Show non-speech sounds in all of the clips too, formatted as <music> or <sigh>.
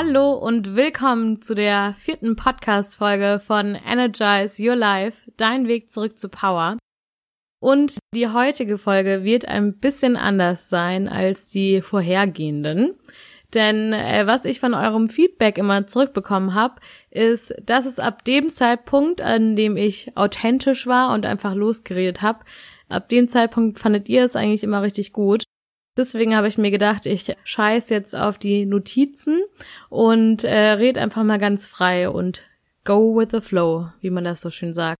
Hallo und willkommen zu der vierten Podcast-Folge von Energize Your Life, dein Weg zurück zu Power. Und die heutige Folge wird ein bisschen anders sein als die vorhergehenden. Denn äh, was ich von eurem Feedback immer zurückbekommen habe, ist, dass es ab dem Zeitpunkt, an dem ich authentisch war und einfach losgeredet habe, ab dem Zeitpunkt fandet ihr es eigentlich immer richtig gut. Deswegen habe ich mir gedacht, ich scheiß jetzt auf die Notizen und äh, red einfach mal ganz frei und go with the flow, wie man das so schön sagt.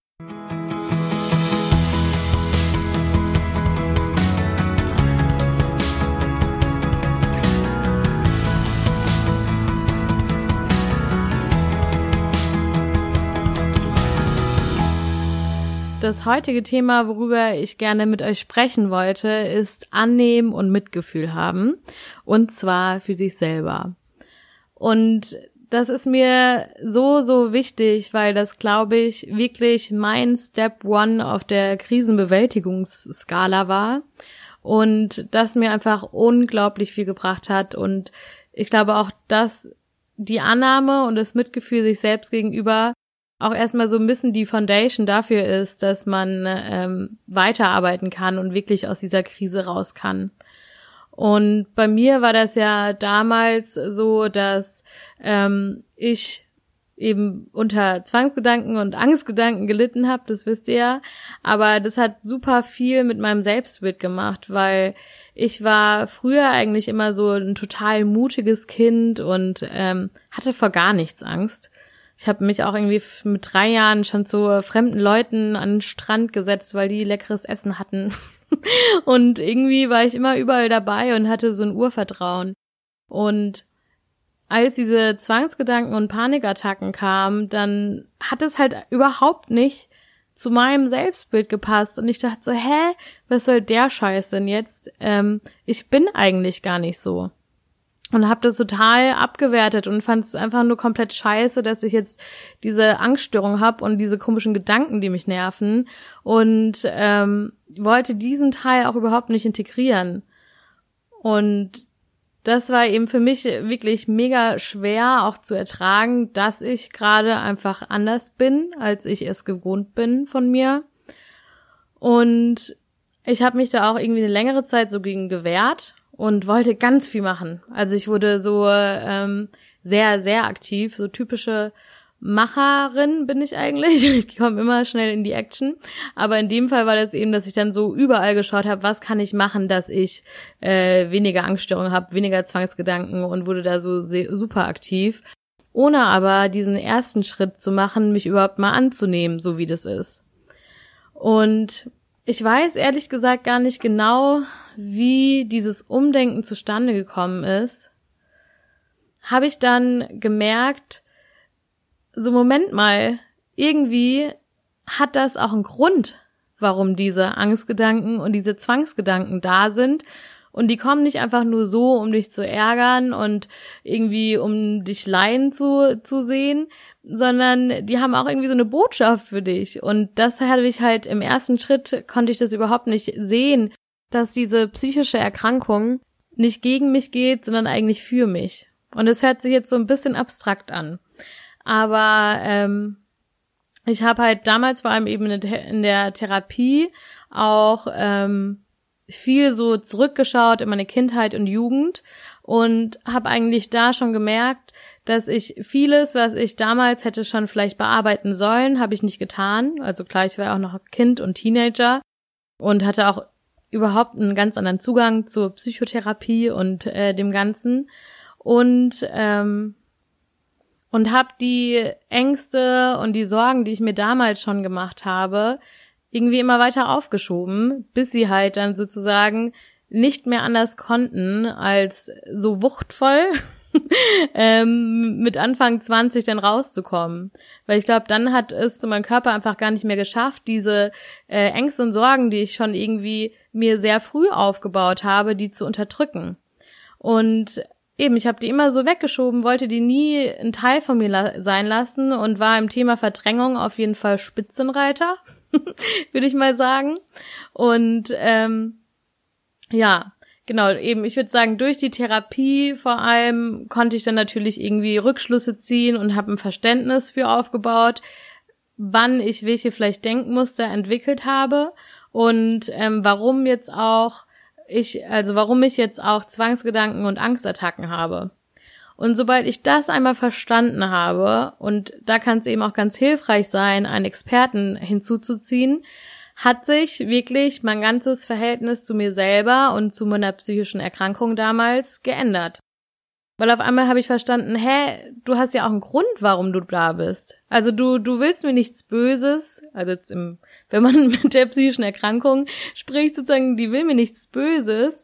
Das heutige Thema, worüber ich gerne mit euch sprechen wollte, ist Annehmen und Mitgefühl haben. Und zwar für sich selber. Und das ist mir so, so wichtig, weil das, glaube ich, wirklich mein Step One auf der Krisenbewältigungsskala war. Und das mir einfach unglaublich viel gebracht hat. Und ich glaube auch, dass die Annahme und das Mitgefühl sich selbst gegenüber auch erstmal so ein bisschen die Foundation dafür ist, dass man ähm, weiterarbeiten kann und wirklich aus dieser Krise raus kann. Und bei mir war das ja damals so, dass ähm, ich eben unter Zwangsgedanken und Angstgedanken gelitten habe, das wisst ihr ja. Aber das hat super viel mit meinem Selbstbild gemacht, weil ich war früher eigentlich immer so ein total mutiges Kind und ähm, hatte vor gar nichts Angst. Ich habe mich auch irgendwie mit drei Jahren schon zu fremden Leuten an den Strand gesetzt, weil die leckeres Essen hatten. <laughs> und irgendwie war ich immer überall dabei und hatte so ein Urvertrauen. Und als diese Zwangsgedanken und Panikattacken kamen, dann hat es halt überhaupt nicht zu meinem Selbstbild gepasst. Und ich dachte so, hä, was soll der Scheiß denn jetzt? Ähm, ich bin eigentlich gar nicht so und habe das total abgewertet und fand es einfach nur komplett scheiße, dass ich jetzt diese Angststörung habe und diese komischen Gedanken, die mich nerven und ähm, wollte diesen Teil auch überhaupt nicht integrieren. Und das war eben für mich wirklich mega schwer auch zu ertragen, dass ich gerade einfach anders bin, als ich es gewohnt bin von mir. Und ich habe mich da auch irgendwie eine längere Zeit so gegen gewehrt und wollte ganz viel machen. Also ich wurde so ähm, sehr, sehr aktiv, so typische Macherin bin ich eigentlich. <laughs> Ich komme immer schnell in die Action. Aber in dem Fall war das eben, dass ich dann so überall geschaut habe, was kann ich machen, dass ich äh, weniger Angststörungen habe, weniger Zwangsgedanken und wurde da so super aktiv. Ohne aber diesen ersten Schritt zu machen, mich überhaupt mal anzunehmen, so wie das ist. Und ich weiß ehrlich gesagt gar nicht genau, wie dieses Umdenken zustande gekommen ist. Habe ich dann gemerkt, so Moment mal, irgendwie hat das auch einen Grund, warum diese Angstgedanken und diese Zwangsgedanken da sind. Und die kommen nicht einfach nur so, um dich zu ärgern und irgendwie um dich leiden zu, zu sehen, sondern die haben auch irgendwie so eine Botschaft für dich. Und das hatte ich halt im ersten Schritt, konnte ich das überhaupt nicht sehen, dass diese psychische Erkrankung nicht gegen mich geht, sondern eigentlich für mich. Und es hört sich jetzt so ein bisschen abstrakt an. Aber ähm, ich habe halt damals vor allem eben in der Therapie auch ähm, viel so zurückgeschaut in meine Kindheit und Jugend und habe eigentlich da schon gemerkt, dass ich vieles, was ich damals hätte schon vielleicht bearbeiten sollen, habe ich nicht getan. Also klar, ich war auch noch Kind und Teenager und hatte auch überhaupt einen ganz anderen Zugang zur Psychotherapie und äh, dem Ganzen und ähm, und habe die Ängste und die Sorgen, die ich mir damals schon gemacht habe, irgendwie immer weiter aufgeschoben, bis sie halt dann sozusagen nicht mehr anders konnten, als so wuchtvoll <laughs> ähm, mit Anfang 20 dann rauszukommen. Weil ich glaube, dann hat es mein Körper einfach gar nicht mehr geschafft, diese äh, Ängste und Sorgen, die ich schon irgendwie mir sehr früh aufgebaut habe, die zu unterdrücken. Und eben, ich habe die immer so weggeschoben, wollte die nie ein Teil von mir la sein lassen und war im Thema Verdrängung auf jeden Fall Spitzenreiter, <laughs> würde ich mal sagen. Und ähm, ja, genau, eben, ich würde sagen, durch die Therapie vor allem konnte ich dann natürlich irgendwie Rückschlüsse ziehen und habe ein Verständnis für aufgebaut, wann ich welche vielleicht Denkmuster entwickelt habe und ähm, warum jetzt auch ich, also warum ich jetzt auch Zwangsgedanken und Angstattacken habe. Und sobald ich das einmal verstanden habe, und da kann es eben auch ganz hilfreich sein, einen Experten hinzuzuziehen, hat sich wirklich mein ganzes Verhältnis zu mir selber und zu meiner psychischen Erkrankung damals geändert. Weil auf einmal habe ich verstanden, hä, du hast ja auch einen Grund, warum du da bist. Also du, du willst mir nichts Böses, also jetzt im, <laughs> wenn man mit der psychischen Erkrankung spricht, sozusagen, die will mir nichts Böses,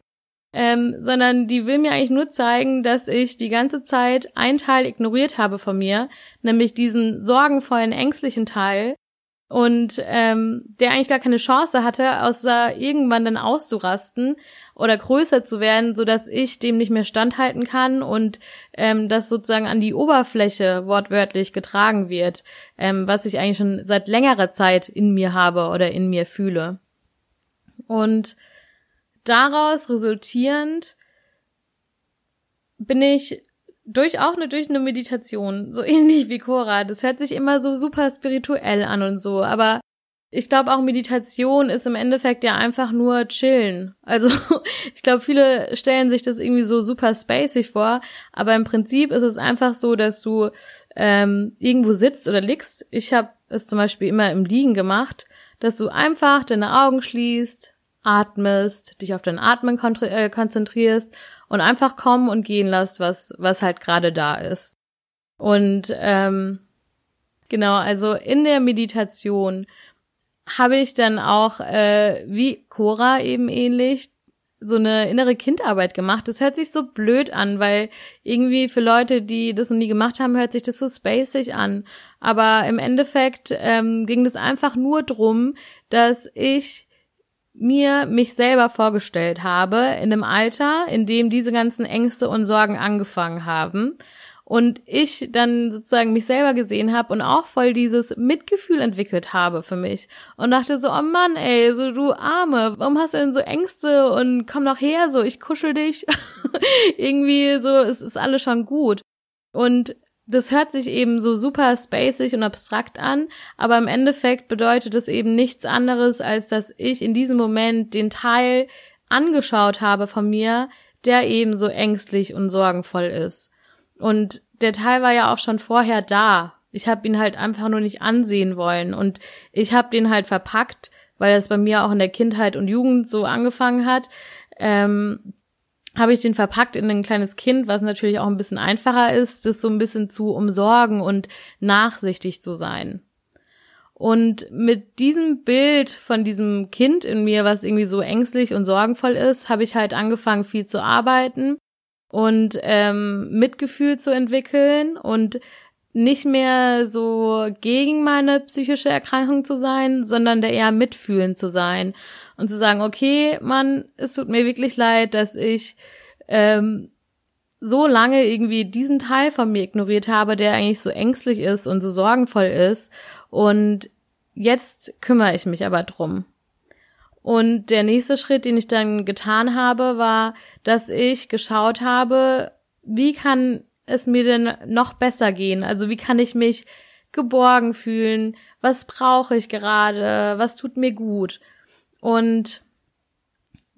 ähm, sondern die will mir eigentlich nur zeigen, dass ich die ganze Zeit einen Teil ignoriert habe von mir, nämlich diesen sorgenvollen, ängstlichen Teil, und ähm, der eigentlich gar keine Chance hatte, außer irgendwann dann auszurasten oder größer zu werden, so dass ich dem nicht mehr standhalten kann und ähm, das sozusagen an die Oberfläche wortwörtlich getragen wird, ähm, was ich eigentlich schon seit längerer Zeit in mir habe oder in mir fühle. Und daraus resultierend bin ich durch auch eine durch eine Meditation, so ähnlich wie Cora. Das hört sich immer so super spirituell an und so, aber ich glaube auch Meditation ist im Endeffekt ja einfach nur chillen. Also <laughs> ich glaube, viele stellen sich das irgendwie so super spacig vor, aber im Prinzip ist es einfach so, dass du ähm, irgendwo sitzt oder liegst. Ich habe es zum Beispiel immer im Liegen gemacht, dass du einfach deine Augen schließt, atmest, dich auf dein Atmen äh, konzentrierst und einfach kommen und gehen lässt, was, was halt gerade da ist. Und ähm, genau, also in der Meditation habe ich dann auch, äh, wie Cora eben ähnlich, so eine innere Kindarbeit gemacht. Das hört sich so blöd an, weil irgendwie für Leute, die das noch nie gemacht haben, hört sich das so spacig an. Aber im Endeffekt ähm, ging das einfach nur drum, dass ich mir mich selber vorgestellt habe in einem Alter, in dem diese ganzen Ängste und Sorgen angefangen haben und ich dann sozusagen mich selber gesehen habe und auch voll dieses Mitgefühl entwickelt habe für mich und dachte so, oh Mann, ey, so du Arme, warum hast du denn so Ängste und komm doch her, so ich kuschel dich. <laughs> Irgendwie so, es ist alles schon gut. Und das hört sich eben so super spacig und abstrakt an, aber im Endeffekt bedeutet es eben nichts anderes, als dass ich in diesem Moment den Teil angeschaut habe von mir, der eben so ängstlich und sorgenvoll ist. Und der Teil war ja auch schon vorher da. Ich habe ihn halt einfach nur nicht ansehen wollen und ich habe den halt verpackt, weil das bei mir auch in der Kindheit und Jugend so angefangen hat. Ähm, habe ich den verpackt in ein kleines Kind, was natürlich auch ein bisschen einfacher ist, das so ein bisschen zu umsorgen und nachsichtig zu sein. Und mit diesem Bild von diesem Kind in mir, was irgendwie so ängstlich und sorgenvoll ist, habe ich halt angefangen, viel zu arbeiten und ähm, Mitgefühl zu entwickeln und nicht mehr so gegen meine psychische Erkrankung zu sein, sondern der eher mitfühlend zu sein und zu sagen, okay, Mann, es tut mir wirklich leid, dass ich ähm, so lange irgendwie diesen Teil von mir ignoriert habe, der eigentlich so ängstlich ist und so sorgenvoll ist. Und jetzt kümmere ich mich aber drum. Und der nächste Schritt, den ich dann getan habe, war, dass ich geschaut habe, wie kann es mir denn noch besser gehen? Also wie kann ich mich geborgen fühlen? Was brauche ich gerade? Was tut mir gut? Und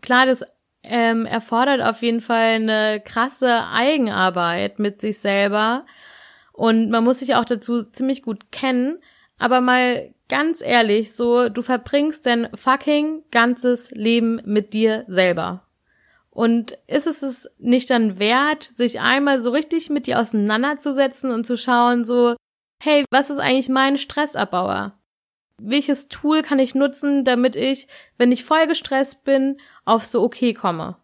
klar, das ähm, erfordert auf jeden Fall eine krasse Eigenarbeit mit sich selber. Und man muss sich auch dazu ziemlich gut kennen. Aber mal ganz ehrlich, so, du verbringst dein fucking ganzes Leben mit dir selber. Und ist es es nicht dann wert, sich einmal so richtig mit dir auseinanderzusetzen und zu schauen, so, hey, was ist eigentlich mein Stressabbauer? Welches Tool kann ich nutzen, damit ich, wenn ich voll gestresst bin, auf so okay komme?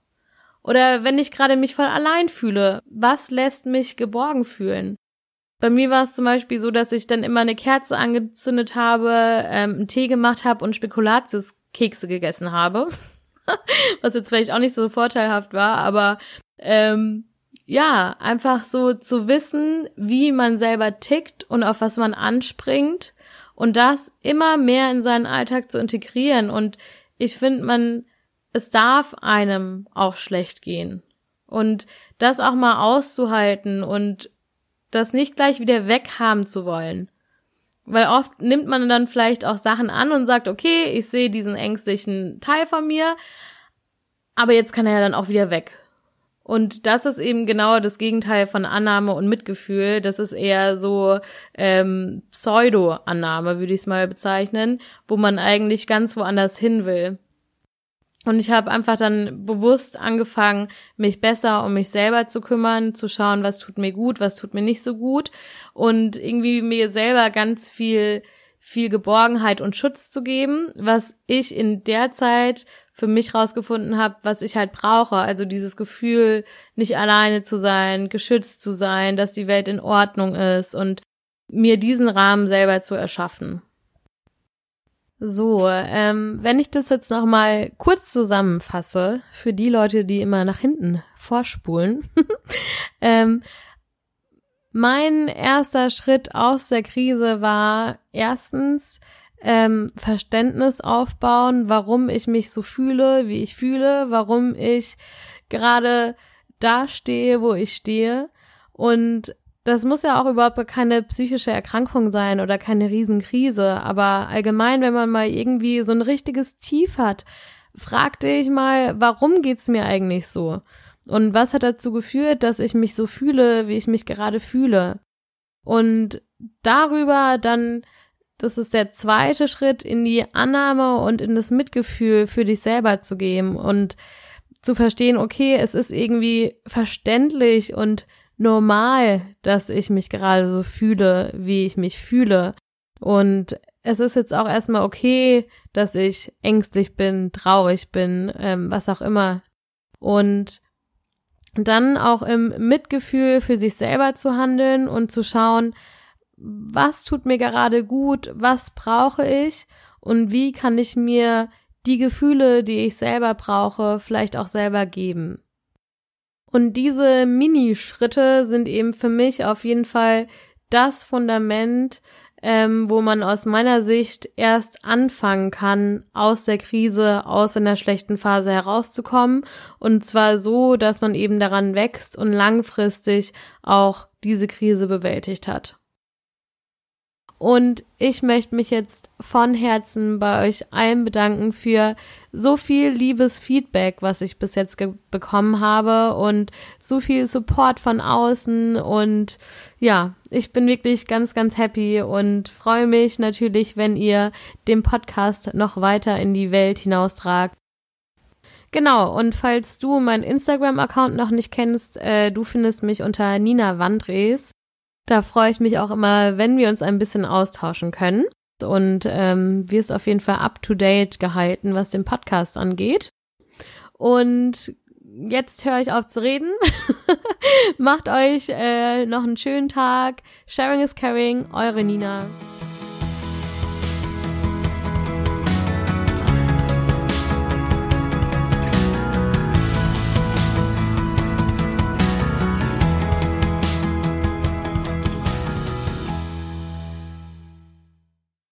Oder wenn ich gerade mich voll allein fühle, was lässt mich geborgen fühlen? Bei mir war es zum Beispiel so, dass ich dann immer eine Kerze angezündet habe, ähm, einen Tee gemacht habe und Spekulatiuskekse gegessen habe. <laughs> was jetzt vielleicht auch nicht so vorteilhaft war, aber ähm, ja, einfach so zu wissen, wie man selber tickt und auf was man anspringt und das immer mehr in seinen Alltag zu integrieren. Und ich finde, man es darf einem auch schlecht gehen. Und das auch mal auszuhalten und das nicht gleich wieder weghaben zu wollen. Weil oft nimmt man dann vielleicht auch Sachen an und sagt, okay, ich sehe diesen ängstlichen Teil von mir, aber jetzt kann er ja dann auch wieder weg. Und das ist eben genau das Gegenteil von Annahme und Mitgefühl. Das ist eher so ähm, Pseudo-Annahme, würde ich es mal bezeichnen, wo man eigentlich ganz woanders hin will. Und ich habe einfach dann bewusst angefangen, mich besser um mich selber zu kümmern, zu schauen, was tut mir gut, was tut mir nicht so gut und irgendwie mir selber ganz viel viel Geborgenheit und Schutz zu geben, was ich in der Zeit für mich rausgefunden habe, was ich halt brauche. Also dieses Gefühl, nicht alleine zu sein, geschützt zu sein, dass die Welt in Ordnung ist und mir diesen Rahmen selber zu erschaffen. So, ähm, wenn ich das jetzt noch mal kurz zusammenfasse für die Leute, die immer nach hinten vorspulen, <laughs> ähm, mein erster Schritt aus der Krise war erstens ähm, Verständnis aufbauen, warum ich mich so fühle, wie ich fühle, warum ich gerade da stehe, wo ich stehe. Und das muss ja auch überhaupt keine psychische Erkrankung sein oder keine Riesenkrise, aber allgemein, wenn man mal irgendwie so ein richtiges Tief hat, fragte ich mal, warum geht's mir eigentlich so? Und was hat dazu geführt, dass ich mich so fühle, wie ich mich gerade fühle? Und darüber dann das ist der zweite Schritt in die Annahme und in das Mitgefühl für dich selber zu gehen und zu verstehen, okay, es ist irgendwie verständlich und normal, dass ich mich gerade so fühle, wie ich mich fühle. Und es ist jetzt auch erstmal okay, dass ich ängstlich bin, traurig bin, ähm, was auch immer. Und dann auch im Mitgefühl für sich selber zu handeln und zu schauen, was tut mir gerade gut, was brauche ich und wie kann ich mir die Gefühle, die ich selber brauche, vielleicht auch selber geben. Und diese Minischritte sind eben für mich auf jeden Fall das Fundament, ähm, wo man aus meiner Sicht erst anfangen kann, aus der Krise, aus einer schlechten Phase herauszukommen. Und zwar so, dass man eben daran wächst und langfristig auch diese Krise bewältigt hat. Und ich möchte mich jetzt von Herzen bei euch allen bedanken für so viel liebes Feedback, was ich bis jetzt bekommen habe und so viel Support von außen. Und ja, ich bin wirklich ganz, ganz happy und freue mich natürlich, wenn ihr den Podcast noch weiter in die Welt hinaustragt. Genau, und falls du meinen Instagram-Account noch nicht kennst, äh, du findest mich unter Nina Wandres. Da freue ich mich auch immer, wenn wir uns ein bisschen austauschen können. Und ähm, wir ist auf jeden Fall up-to-date gehalten, was den Podcast angeht. Und jetzt höre ich auf zu reden. <laughs> Macht euch äh, noch einen schönen Tag. Sharing is caring, eure Nina.